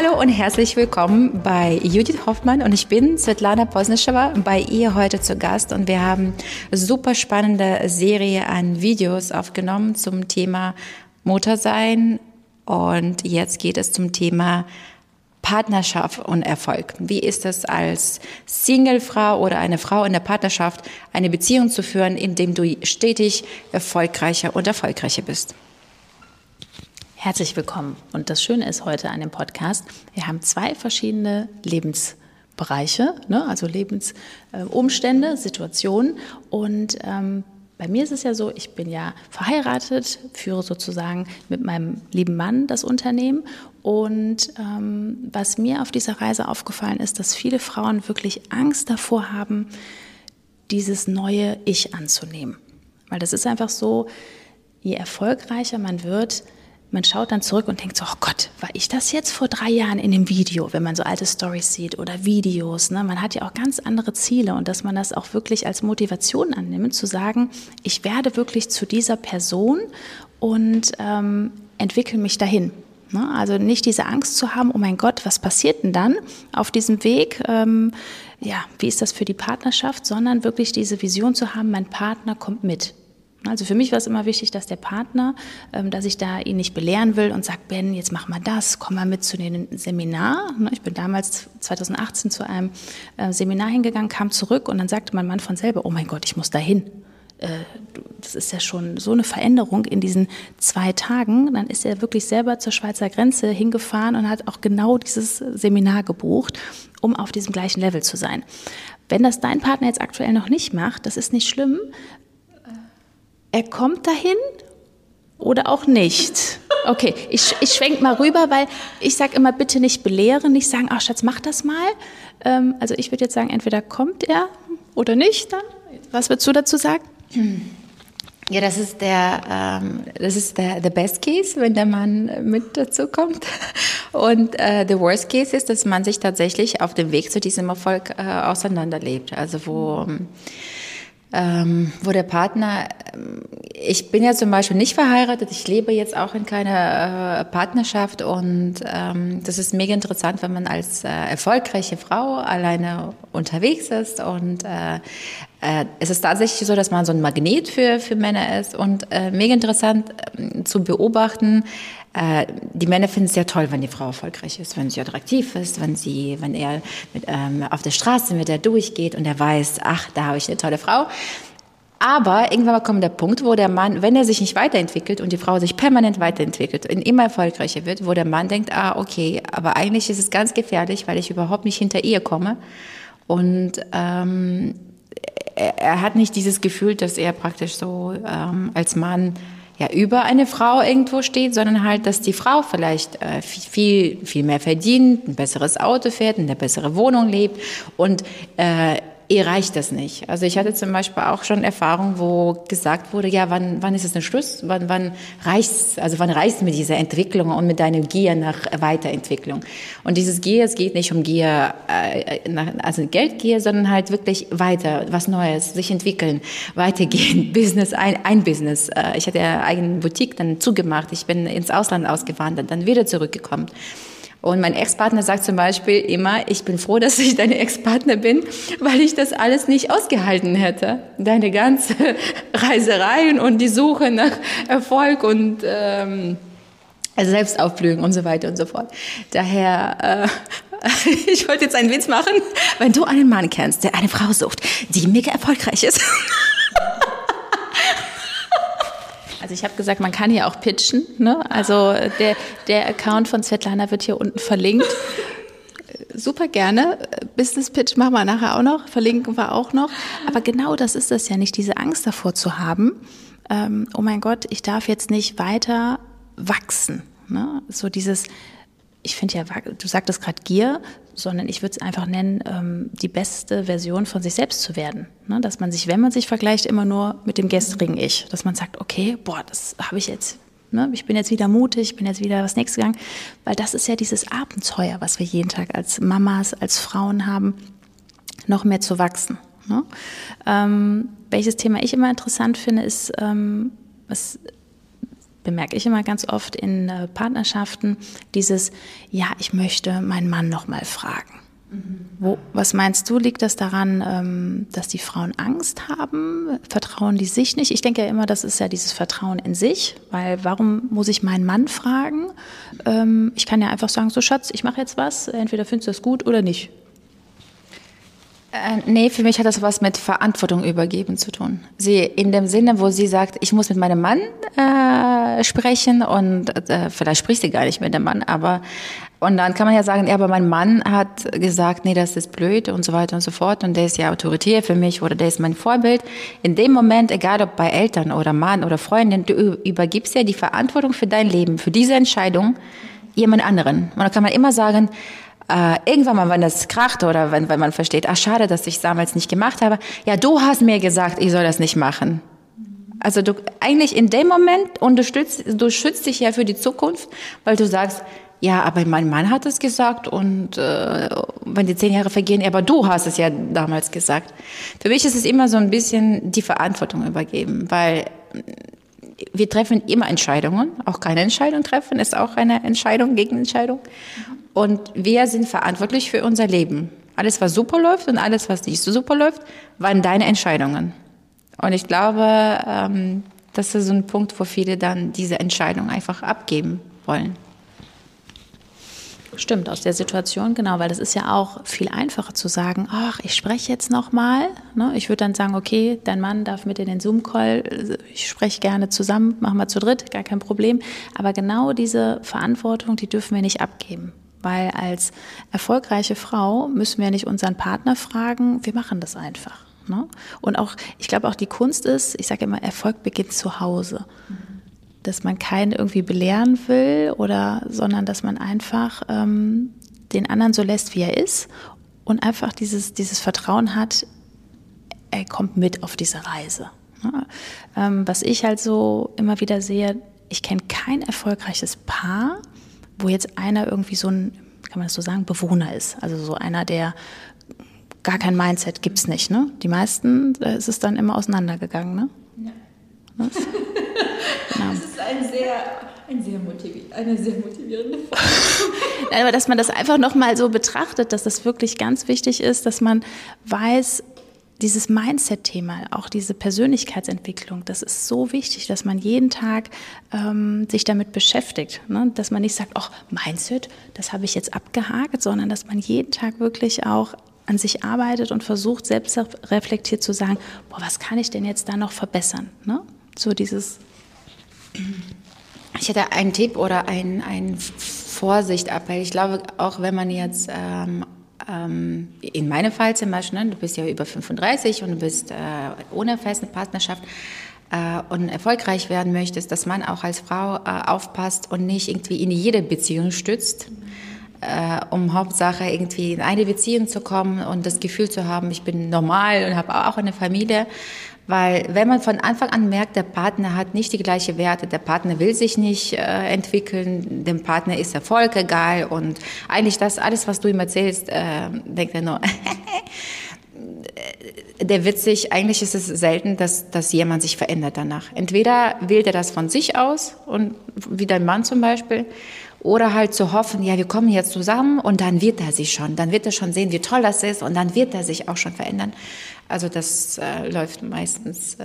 Hallo und herzlich willkommen bei Judith Hoffmann und ich bin Svetlana Posnischewa bei ihr heute zu Gast und wir haben super spannende Serie an Videos aufgenommen zum Thema Muttersein und jetzt geht es zum Thema Partnerschaft und Erfolg. Wie ist es als Singlefrau oder eine Frau in der Partnerschaft, eine Beziehung zu führen, indem du stetig erfolgreicher und erfolgreicher bist? Herzlich willkommen. Und das Schöne ist heute an dem Podcast, wir haben zwei verschiedene Lebensbereiche, ne? also Lebensumstände, Situationen. Und ähm, bei mir ist es ja so, ich bin ja verheiratet, führe sozusagen mit meinem lieben Mann das Unternehmen. Und ähm, was mir auf dieser Reise aufgefallen ist, dass viele Frauen wirklich Angst davor haben, dieses neue Ich anzunehmen. Weil das ist einfach so, je erfolgreicher man wird, man schaut dann zurück und denkt so, oh Gott, war ich das jetzt vor drei Jahren in dem Video, wenn man so alte Stories sieht oder Videos. Ne? Man hat ja auch ganz andere Ziele und dass man das auch wirklich als Motivation annimmt, zu sagen, ich werde wirklich zu dieser Person und ähm, entwickle mich dahin. Ne? Also nicht diese Angst zu haben, oh mein Gott, was passiert denn dann auf diesem Weg? Ähm, ja, wie ist das für die Partnerschaft, sondern wirklich diese Vision zu haben, mein Partner kommt mit. Also für mich war es immer wichtig, dass der Partner, ähm, dass ich da ihn nicht belehren will und sagt, Ben, jetzt mach mal das, komm mal mit zu dem Seminar. Ne, ich bin damals 2018 zu einem äh, Seminar hingegangen, kam zurück und dann sagte mein Mann von selber, oh mein Gott, ich muss dahin. Äh, das ist ja schon so eine Veränderung in diesen zwei Tagen. Dann ist er wirklich selber zur Schweizer Grenze hingefahren und hat auch genau dieses Seminar gebucht, um auf diesem gleichen Level zu sein. Wenn das dein Partner jetzt aktuell noch nicht macht, das ist nicht schlimm, er kommt dahin oder auch nicht. Okay, ich, ich schwenke mal rüber, weil ich sage immer, bitte nicht belehren, nicht sagen, ach Schatz, mach das mal. Ähm, also ich würde jetzt sagen, entweder kommt er oder nicht dann. Was würdest du dazu sagen? Ja, das ist der, ähm, das ist der, der Best Case, wenn der Mann mit dazu kommt. Und äh, der Worst Case ist, dass man sich tatsächlich auf dem Weg zu diesem Erfolg äh, auseinanderlebt. Also wo ähm, ähm, wo der Partner, ähm, ich bin ja zum Beispiel nicht verheiratet, ich lebe jetzt auch in keiner äh, Partnerschaft und ähm, das ist mega interessant, wenn man als äh, erfolgreiche Frau alleine unterwegs ist und äh, äh, es ist tatsächlich so, dass man so ein Magnet für, für Männer ist und äh, mega interessant äh, zu beobachten, äh, die Männer finden es sehr toll, wenn die Frau erfolgreich ist, wenn sie attraktiv ist, wenn sie, wenn er mit, ähm, auf der Straße mit der durchgeht und er weiß, ach, da habe ich eine tolle Frau. Aber irgendwann mal kommt der Punkt, wo der Mann, wenn er sich nicht weiterentwickelt und die Frau sich permanent weiterentwickelt und immer erfolgreicher wird, wo der Mann denkt, ah, okay, aber eigentlich ist es ganz gefährlich, weil ich überhaupt nicht hinter ihr komme. Und ähm, er, hat nicht dieses Gefühl, dass er praktisch so ähm, als Mann ja über eine Frau irgendwo steht, sondern halt, dass die Frau vielleicht äh, viel, viel mehr verdient, ein besseres Auto fährt, in einer bessere Wohnung lebt und äh, ihr reicht das nicht. Also ich hatte zum Beispiel auch schon Erfahrungen, wo gesagt wurde, ja, wann, wann ist es ein Schluss? Wann, wann reicht's? Also wann reicht's mit dieser Entwicklung und mit deiner Gier nach Weiterentwicklung? Und dieses Gier, es geht nicht um Gier, äh, nach, also Geldgier, sondern halt wirklich weiter, was Neues, sich entwickeln, weitergehen, Business, ein, ein Business. Äh, ich hatte ja eigene Boutique dann zugemacht, ich bin ins Ausland ausgewandert, dann wieder zurückgekommen. Und mein Ex-Partner sagt zum Beispiel immer, ich bin froh, dass ich dein Ex-Partner bin, weil ich das alles nicht ausgehalten hätte. Deine ganze Reisereien und die Suche nach Erfolg und ähm, Selbstaufblühen und so weiter und so fort. Daher, äh, ich wollte jetzt einen Witz machen. Wenn du einen Mann kennst, der eine Frau sucht, die mega erfolgreich ist, Also ich habe gesagt, man kann hier auch pitchen. Ne? Also der, der Account von Svetlana wird hier unten verlinkt. Super gerne. Business Pitch machen wir nachher auch noch, verlinken wir auch noch. Aber genau das ist das ja nicht, diese Angst davor zu haben. Ähm, oh mein Gott, ich darf jetzt nicht weiter wachsen. Ne? So dieses, ich finde ja, du sagtest gerade Gier, sondern ich würde es einfach nennen, ähm, die beste Version von sich selbst zu werden. Ne? Dass man sich, wenn man sich vergleicht, immer nur mit dem gestrigen Ich, dass man sagt, okay, boah, das habe ich jetzt, ne? ich bin jetzt wieder mutig, ich bin jetzt wieder was nächstes gegangen, weil das ist ja dieses Abenteuer, was wir jeden Tag als Mamas, als Frauen haben, noch mehr zu wachsen. Ne? Ähm, welches Thema ich immer interessant finde, ist, ähm, was bemerke ich immer ganz oft in äh, Partnerschaften, dieses, ja, ich möchte meinen Mann noch mal fragen. Mhm. Wo, was meinst du, liegt das daran, ähm, dass die Frauen Angst haben? Vertrauen die sich nicht? Ich denke ja immer, das ist ja dieses Vertrauen in sich, weil warum muss ich meinen Mann fragen? Ähm, ich kann ja einfach sagen, so Schatz, ich mache jetzt was, entweder findest du das gut oder nicht. Äh, nee, für mich hat das was mit Verantwortung übergeben zu tun. Sie in dem Sinne, wo sie sagt, ich muss mit meinem Mann äh, sprechen und äh, vielleicht spricht sie gar nicht mit dem Mann, aber und dann kann man ja sagen, ja, aber mein Mann hat gesagt, nee, das ist blöd und so weiter und so fort und der ist ja autoritär für mich oder der ist mein Vorbild. In dem Moment, egal ob bei Eltern oder Mann oder Freundin, du übergibst ja die Verantwortung für dein Leben, für diese Entscheidung jemand anderen. Und dann kann man immer sagen, äh, irgendwann mal, wenn das kracht oder wenn, wenn man versteht, ach schade, dass ich es damals nicht gemacht habe, ja, du hast mir gesagt, ich soll das nicht machen. Also du eigentlich in dem Moment unterstützt, du schützt dich ja für die Zukunft, weil du sagst, ja, aber mein Mann hat es gesagt und äh, wenn die zehn Jahre vergehen, aber du hast es ja damals gesagt. Für mich ist es immer so ein bisschen die Verantwortung übergeben, weil wir treffen immer Entscheidungen. Auch keine Entscheidung treffen ist auch eine Entscheidung, Gegenentscheidung. Und wir sind verantwortlich für unser Leben. Alles, was super läuft und alles, was nicht so super läuft, waren deine Entscheidungen. Und ich glaube, ähm, das ist so ein Punkt, wo viele dann diese Entscheidung einfach abgeben wollen. Stimmt, aus der Situation, genau, weil das ist ja auch viel einfacher zu sagen, ach, ich spreche jetzt nochmal. Ne? Ich würde dann sagen, okay, dein Mann darf mit in den Zoom-Call, ich spreche gerne zusammen, machen wir zu dritt, gar kein Problem. Aber genau diese Verantwortung, die dürfen wir nicht abgeben. Weil als erfolgreiche Frau müssen wir nicht unseren Partner fragen, wir machen das einfach. Ne? Und auch, ich glaube auch die Kunst ist, ich sage immer, Erfolg beginnt zu Hause. Dass man keinen irgendwie belehren will oder, sondern dass man einfach ähm, den anderen so lässt, wie er ist und einfach dieses, dieses Vertrauen hat, er kommt mit auf diese Reise. Ne? Ähm, was ich halt so immer wieder sehe, ich kenne kein erfolgreiches Paar, wo jetzt einer irgendwie so ein, kann man das so sagen, Bewohner ist. Also so einer, der gar kein Mindset gibt es nicht. Ne? Die meisten, da ist es dann immer auseinandergegangen. Ne? Ja. Was? genau. Das ist ein sehr, ein sehr eine sehr motivierende Frage. Aber dass man das einfach nochmal so betrachtet, dass das wirklich ganz wichtig ist, dass man weiß, dieses Mindset-Thema, auch diese Persönlichkeitsentwicklung, das ist so wichtig, dass man jeden Tag ähm, sich damit beschäftigt. Ne? Dass man nicht sagt, ach, Mindset, das habe ich jetzt abgehakt, sondern dass man jeden Tag wirklich auch an sich arbeitet und versucht, selbst reflektiert zu sagen, boah, was kann ich denn jetzt da noch verbessern? Ne? So dieses. Ich hätte einen Tipp oder ein, ein Vorsichtappell. Ich glaube, auch wenn man jetzt ähm, ähm, in meinem Fall zum Beispiel, ne, du bist ja über 35 und du bist äh, ohne feste Partnerschaft äh, und erfolgreich werden möchtest, dass man auch als Frau äh, aufpasst und nicht irgendwie in jede Beziehung stützt. Äh, um Hauptsache irgendwie in eine Beziehung zu kommen und das Gefühl zu haben, ich bin normal und habe auch eine Familie, weil wenn man von Anfang an merkt, der Partner hat nicht die gleichen Werte, der Partner will sich nicht äh, entwickeln, dem Partner ist Erfolg egal und eigentlich das alles, was du ihm erzählst, äh, denkt er nur, der witzig, eigentlich ist es selten, dass, dass jemand sich verändert danach. Entweder wählt er das von sich aus und wie dein Mann zum Beispiel, oder halt zu hoffen, ja, wir kommen jetzt zusammen und dann wird er sich schon, dann wird er schon sehen, wie toll das ist und dann wird er sich auch schon verändern. Also das äh, läuft meistens äh,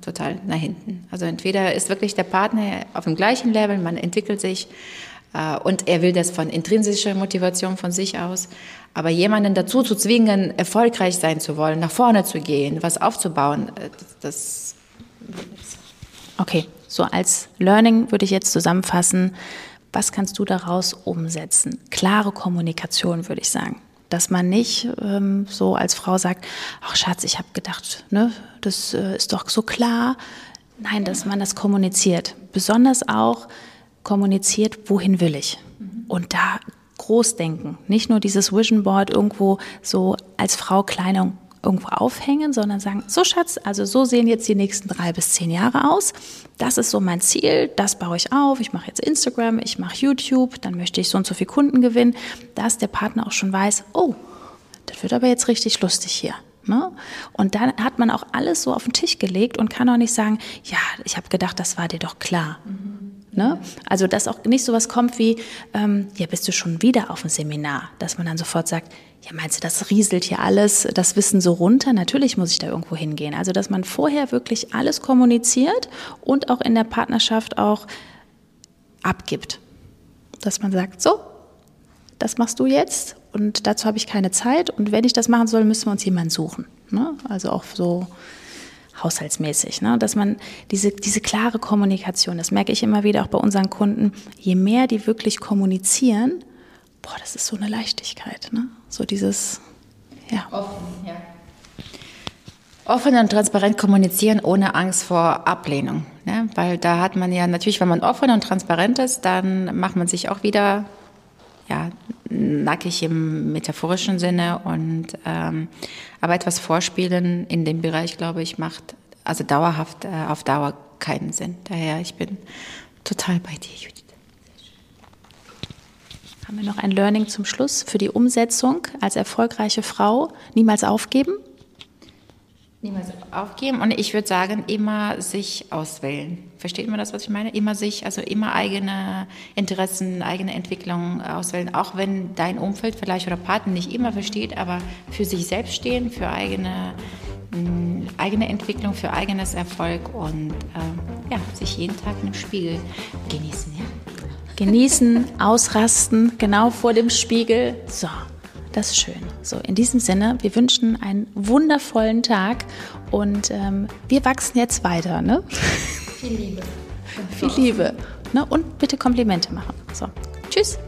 total nach hinten. Also entweder ist wirklich der Partner auf dem gleichen Level, man entwickelt sich äh, und er will das von intrinsischer Motivation von sich aus. Aber jemanden dazu zu zwingen, erfolgreich sein zu wollen, nach vorne zu gehen, was aufzubauen, äh, das. Okay, so als Learning würde ich jetzt zusammenfassen, was kannst du daraus umsetzen? Klare Kommunikation, würde ich sagen dass man nicht ähm, so als Frau sagt, ach Schatz, ich habe gedacht, ne, das äh, ist doch so klar. Nein, dass man das kommuniziert. Besonders auch kommuniziert, wohin will ich. Mhm. Und da groß denken. Nicht nur dieses Vision Board irgendwo so als Frau Kleidung irgendwo aufhängen, sondern sagen, so Schatz, also so sehen jetzt die nächsten drei bis zehn Jahre aus. Das ist so mein Ziel, das baue ich auf. Ich mache jetzt Instagram, ich mache YouTube, dann möchte ich so und so viele Kunden gewinnen, dass der Partner auch schon weiß, oh, das wird aber jetzt richtig lustig hier. Ne? Und dann hat man auch alles so auf den Tisch gelegt und kann auch nicht sagen, ja, ich habe gedacht, das war dir doch klar. Mhm. Ne? Also, dass auch nicht so was kommt wie, ähm, ja, bist du schon wieder auf dem Seminar? Dass man dann sofort sagt, ja, meinst du, das rieselt hier alles, das Wissen so runter? Natürlich muss ich da irgendwo hingehen. Also, dass man vorher wirklich alles kommuniziert und auch in der Partnerschaft auch abgibt. Dass man sagt, so, das machst du jetzt und dazu habe ich keine Zeit und wenn ich das machen soll, müssen wir uns jemanden suchen. Ne? Also auch so haushaltsmäßig, ne? dass man diese, diese klare Kommunikation, das merke ich immer wieder auch bei unseren Kunden, je mehr die wirklich kommunizieren, boah, das ist so eine Leichtigkeit, ne? so dieses, ja. Offen, ja. Offen und transparent kommunizieren ohne Angst vor Ablehnung. Ne? Weil da hat man ja natürlich, wenn man offen und transparent ist, dann macht man sich auch wieder ja, nackig im metaphorischen Sinne und ähm, aber etwas vorspielen in dem Bereich, glaube ich, macht also dauerhaft äh, auf Dauer keinen Sinn. Daher ich bin total bei dir, Judith. Haben wir noch ein Learning zum Schluss für die Umsetzung als erfolgreiche Frau? Niemals aufgeben? Niemals aufgeben und ich würde sagen, immer sich auswählen. Versteht man das, was ich meine? Immer sich, also immer eigene Interessen, eigene Entwicklung auswählen, auch wenn dein Umfeld vielleicht oder Partner nicht immer versteht, aber für sich selbst stehen, für eigene, mh, mm, eigene Entwicklung, für eigenes Erfolg und äh, ja, sich jeden Tag dem Spiegel genießen. Ja? Genießen, ausrasten, genau vor dem Spiegel. So, das ist schön. So, in diesem Sinne, wir wünschen einen wundervollen Tag und ähm, wir wachsen jetzt weiter. Ne? Viel Liebe. Viel Liebe. Ne? Und bitte Komplimente machen. So, tschüss.